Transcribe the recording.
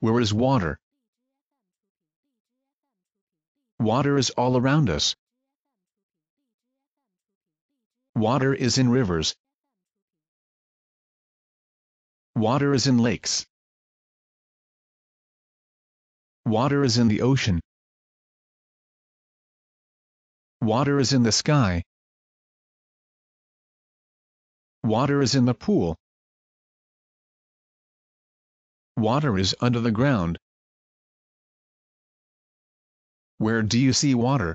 Where is water? Water is all around us. Water is in rivers. Water is in lakes. Water is in the ocean. Water is in the sky. Water is in the pool. Water is under the ground. Where do you see water?